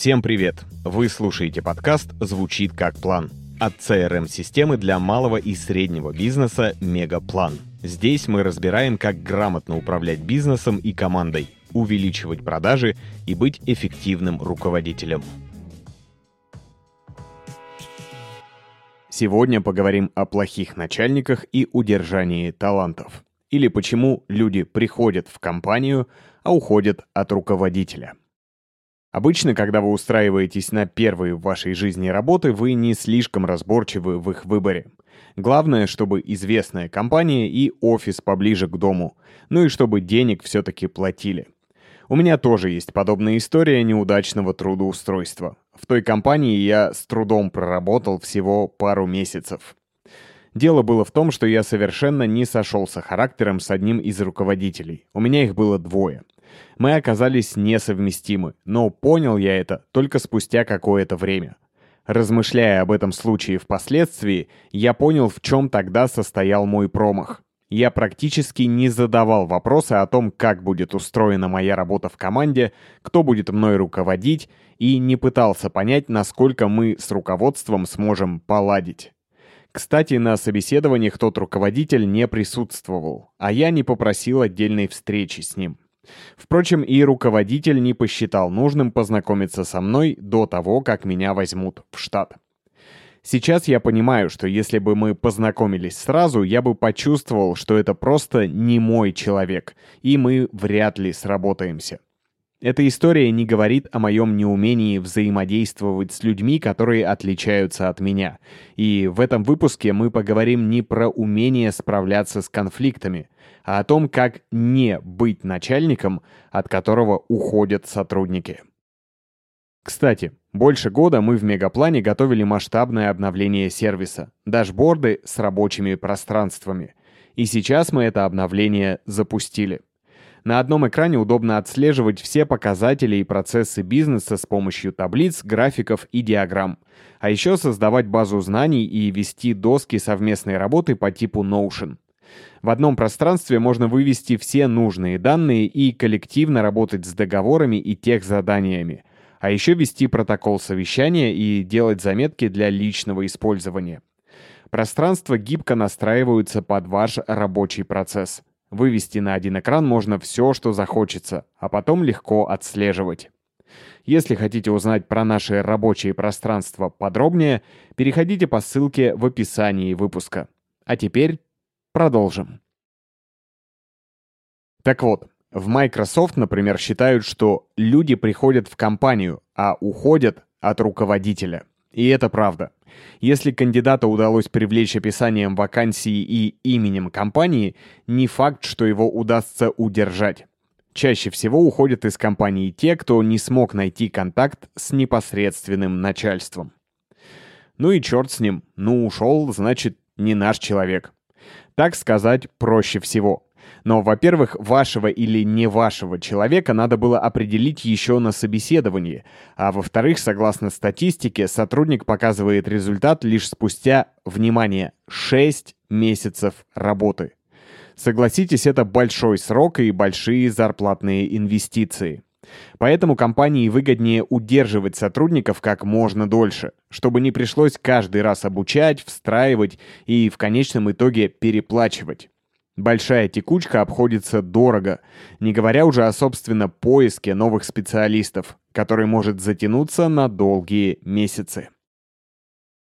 Всем привет! Вы слушаете подкаст «Звучит как план» от CRM-системы для малого и среднего бизнеса «Мегаплан». Здесь мы разбираем, как грамотно управлять бизнесом и командой, увеличивать продажи и быть эффективным руководителем. Сегодня поговорим о плохих начальниках и удержании талантов. Или почему люди приходят в компанию, а уходят от руководителя. Обычно, когда вы устраиваетесь на первые в вашей жизни работы, вы не слишком разборчивы в их выборе. Главное, чтобы известная компания и офис поближе к дому, ну и чтобы денег все-таки платили. У меня тоже есть подобная история неудачного трудоустройства. В той компании я с трудом проработал всего пару месяцев. Дело было в том, что я совершенно не сошелся характером с одним из руководителей. У меня их было двое — мы оказались несовместимы, но понял я это только спустя какое-то время. Размышляя об этом случае впоследствии, я понял, в чем тогда состоял мой промах. Я практически не задавал вопросы о том, как будет устроена моя работа в команде, кто будет мной руководить, и не пытался понять, насколько мы с руководством сможем поладить. Кстати, на собеседованиях тот руководитель не присутствовал, а я не попросил отдельной встречи с ним. Впрочем, и руководитель не посчитал нужным познакомиться со мной до того, как меня возьмут в штат. Сейчас я понимаю, что если бы мы познакомились сразу, я бы почувствовал, что это просто не мой человек, и мы вряд ли сработаемся. Эта история не говорит о моем неумении взаимодействовать с людьми, которые отличаются от меня. И в этом выпуске мы поговорим не про умение справляться с конфликтами, а о том, как не быть начальником, от которого уходят сотрудники. Кстати, больше года мы в Мегаплане готовили масштабное обновление сервиса, дашборды с рабочими пространствами. И сейчас мы это обновление запустили. На одном экране удобно отслеживать все показатели и процессы бизнеса с помощью таблиц, графиков и диаграмм. А еще создавать базу знаний и вести доски совместной работы по типу Notion. В одном пространстве можно вывести все нужные данные и коллективно работать с договорами и тех заданиями. А еще вести протокол совещания и делать заметки для личного использования. Пространства гибко настраиваются под ваш рабочий процесс. Вывести на один экран можно все, что захочется, а потом легко отслеживать. Если хотите узнать про наши рабочие пространства подробнее, переходите по ссылке в описании выпуска. А теперь продолжим. Так вот, в Microsoft, например, считают, что люди приходят в компанию, а уходят от руководителя. И это правда. Если кандидата удалось привлечь описанием вакансии и именем компании, не факт, что его удастся удержать. Чаще всего уходят из компании те, кто не смог найти контакт с непосредственным начальством. Ну и черт с ним. Ну ушел, значит, не наш человек. Так сказать проще всего. Но, во-первых, вашего или не вашего человека надо было определить еще на собеседовании, а во-вторых, согласно статистике, сотрудник показывает результат лишь спустя, внимание, 6 месяцев работы. Согласитесь, это большой срок и большие зарплатные инвестиции. Поэтому компании выгоднее удерживать сотрудников как можно дольше, чтобы не пришлось каждый раз обучать, встраивать и в конечном итоге переплачивать. Большая текучка обходится дорого, не говоря уже о, собственно, поиске новых специалистов, который может затянуться на долгие месяцы.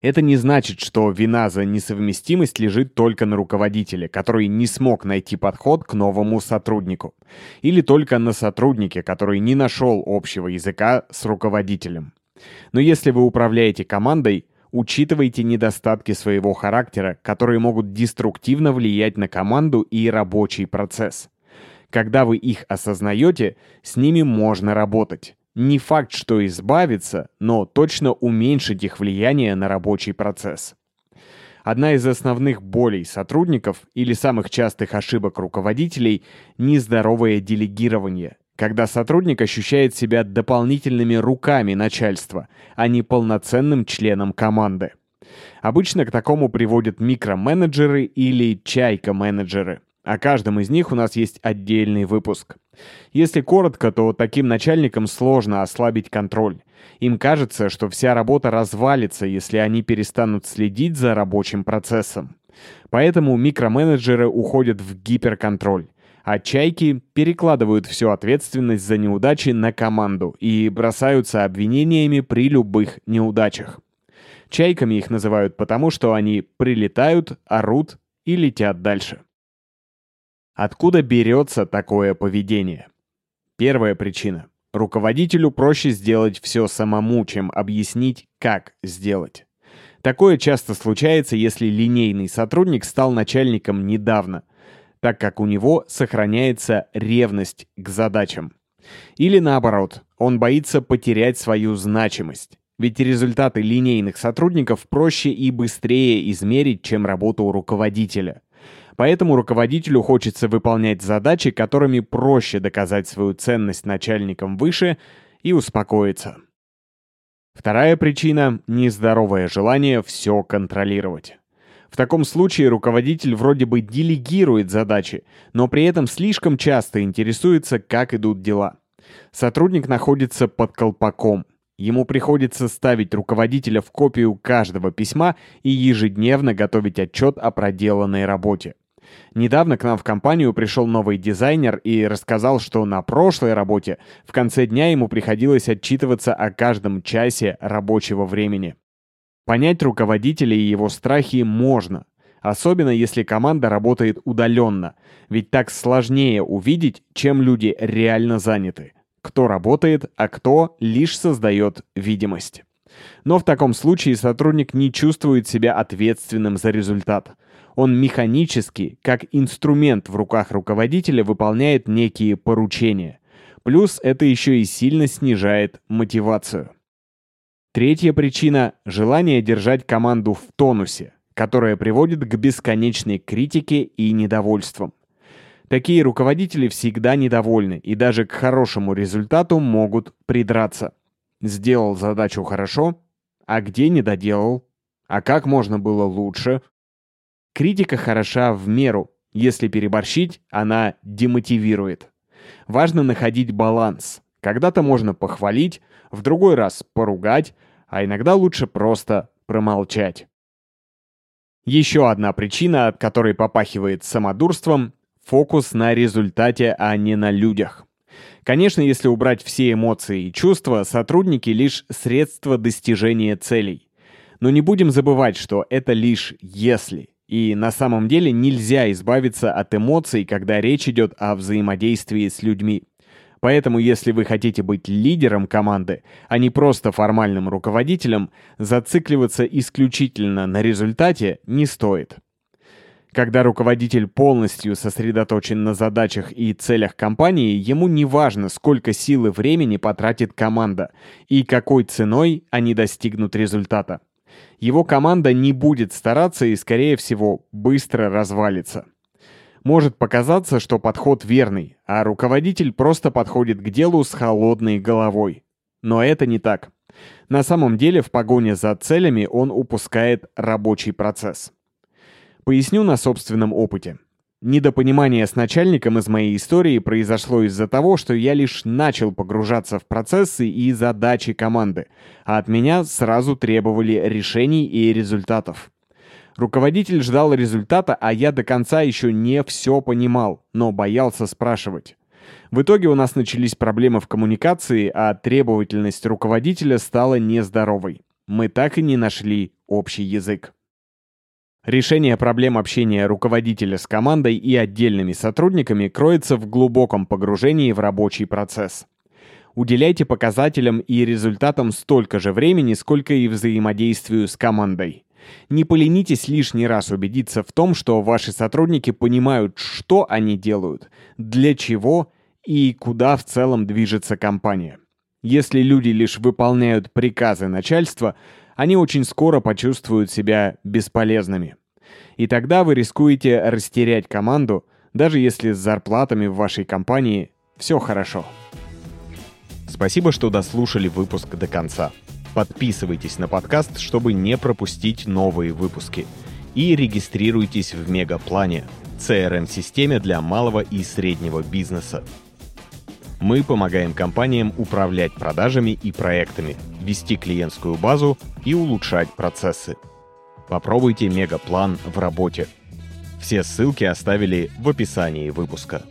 Это не значит, что вина за несовместимость лежит только на руководителе, который не смог найти подход к новому сотруднику. Или только на сотруднике, который не нашел общего языка с руководителем. Но если вы управляете командой, Учитывайте недостатки своего характера, которые могут деструктивно влиять на команду и рабочий процесс. Когда вы их осознаете, с ними можно работать. Не факт, что избавиться, но точно уменьшить их влияние на рабочий процесс. Одна из основных болей сотрудников или самых частых ошибок руководителей – нездоровое делегирование, когда сотрудник ощущает себя дополнительными руками начальства, а не полноценным членом команды. Обычно к такому приводят микроменеджеры или чайка-менеджеры. О каждом из них у нас есть отдельный выпуск. Если коротко, то таким начальникам сложно ослабить контроль. Им кажется, что вся работа развалится, если они перестанут следить за рабочим процессом. Поэтому микроменеджеры уходят в гиперконтроль. А чайки перекладывают всю ответственность за неудачи на команду и бросаются обвинениями при любых неудачах. Чайками их называют потому, что они прилетают, орут и летят дальше. Откуда берется такое поведение? Первая причина. Руководителю проще сделать все самому, чем объяснить, как сделать. Такое часто случается, если линейный сотрудник стал начальником недавно, так как у него сохраняется ревность к задачам. Или наоборот, он боится потерять свою значимость. Ведь результаты линейных сотрудников проще и быстрее измерить, чем работу руководителя. Поэтому руководителю хочется выполнять задачи, которыми проще доказать свою ценность начальникам выше и успокоиться. Вторая причина – нездоровое желание все контролировать. В таком случае руководитель вроде бы делегирует задачи, но при этом слишком часто интересуется, как идут дела. Сотрудник находится под колпаком. Ему приходится ставить руководителя в копию каждого письма и ежедневно готовить отчет о проделанной работе. Недавно к нам в компанию пришел новый дизайнер и рассказал, что на прошлой работе в конце дня ему приходилось отчитываться о каждом часе рабочего времени. Понять руководителя и его страхи можно, особенно если команда работает удаленно, ведь так сложнее увидеть, чем люди реально заняты, кто работает, а кто лишь создает видимость. Но в таком случае сотрудник не чувствует себя ответственным за результат – он механически, как инструмент в руках руководителя, выполняет некие поручения. Плюс это еще и сильно снижает мотивацию. Третья причина – желание держать команду в тонусе, которая приводит к бесконечной критике и недовольствам. Такие руководители всегда недовольны и даже к хорошему результату могут придраться. Сделал задачу хорошо, а где не доделал? А как можно было лучше? Критика хороша в меру. Если переборщить, она демотивирует. Важно находить баланс. Когда-то можно похвалить, в другой раз поругать, а иногда лучше просто промолчать. Еще одна причина, от которой попахивает самодурством – фокус на результате, а не на людях. Конечно, если убрать все эмоции и чувства, сотрудники лишь средство достижения целей. Но не будем забывать, что это лишь «если». И на самом деле нельзя избавиться от эмоций, когда речь идет о взаимодействии с людьми. Поэтому, если вы хотите быть лидером команды, а не просто формальным руководителем, зацикливаться исключительно на результате не стоит. Когда руководитель полностью сосредоточен на задачах и целях компании, ему не важно, сколько сил и времени потратит команда и какой ценой они достигнут результата его команда не будет стараться и, скорее всего, быстро развалится. Может показаться, что подход верный, а руководитель просто подходит к делу с холодной головой. Но это не так. На самом деле в погоне за целями он упускает рабочий процесс. Поясню на собственном опыте. Недопонимание с начальником из моей истории произошло из-за того, что я лишь начал погружаться в процессы и задачи команды, а от меня сразу требовали решений и результатов. Руководитель ждал результата, а я до конца еще не все понимал, но боялся спрашивать. В итоге у нас начались проблемы в коммуникации, а требовательность руководителя стала нездоровой. Мы так и не нашли общий язык. Решение проблем общения руководителя с командой и отдельными сотрудниками кроется в глубоком погружении в рабочий процесс. Уделяйте показателям и результатам столько же времени, сколько и взаимодействию с командой. Не поленитесь лишний раз убедиться в том, что ваши сотрудники понимают, что они делают, для чего и куда в целом движется компания. Если люди лишь выполняют приказы начальства, они очень скоро почувствуют себя бесполезными. И тогда вы рискуете растерять команду, даже если с зарплатами в вашей компании все хорошо. Спасибо, что дослушали выпуск до конца. Подписывайтесь на подкаст, чтобы не пропустить новые выпуски. и регистрируйтесь в Мегаплане, CRM-системе для малого и среднего бизнеса. Мы помогаем компаниям управлять продажами и проектами, вести клиентскую базу и улучшать процессы. Попробуйте Мегаплан в работе. Все ссылки оставили в описании выпуска.